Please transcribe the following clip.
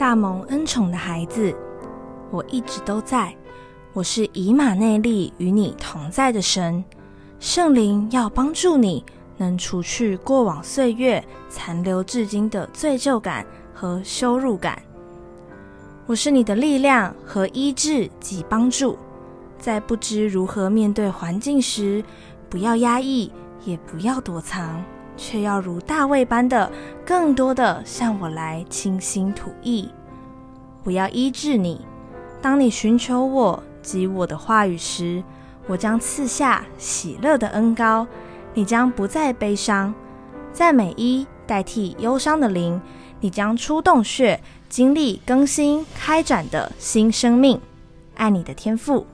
大蒙恩宠的孩子，我一直都在。我是以马内利与你同在的神，圣灵要帮助你，能除去过往岁月残留至今的罪疚感和羞辱感。我是你的力量和医治及帮助，在不知如何面对环境时，不要压抑，也不要躲藏。却要如大卫般的，更多的向我来倾心吐意。我要医治你。当你寻求我及我的话语时，我将赐下喜乐的恩膏，你将不再悲伤。赞美一代替忧伤的灵，你将出洞穴，经历更新开展的新生命。爱你的天赋。